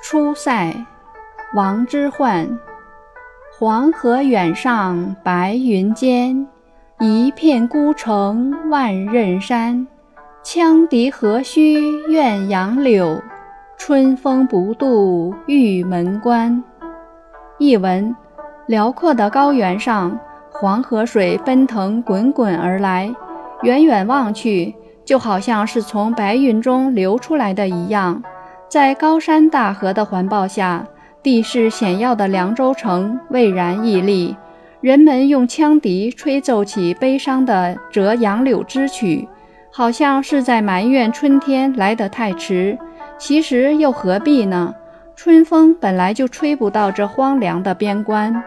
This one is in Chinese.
出塞，王之涣。黄河远上白云间，一片孤城万仞山。羌笛何须怨杨柳，春风不度玉门关。译文：辽阔的高原上，黄河水奔腾滚滚而来，远远望去，就好像是从白云中流出来的一样。在高山大河的环抱下，地势险要的凉州城巍然屹立。人们用羌笛吹奏起悲伤的《折杨柳之曲》，好像是在埋怨春天来得太迟。其实又何必呢？春风本来就吹不到这荒凉的边关。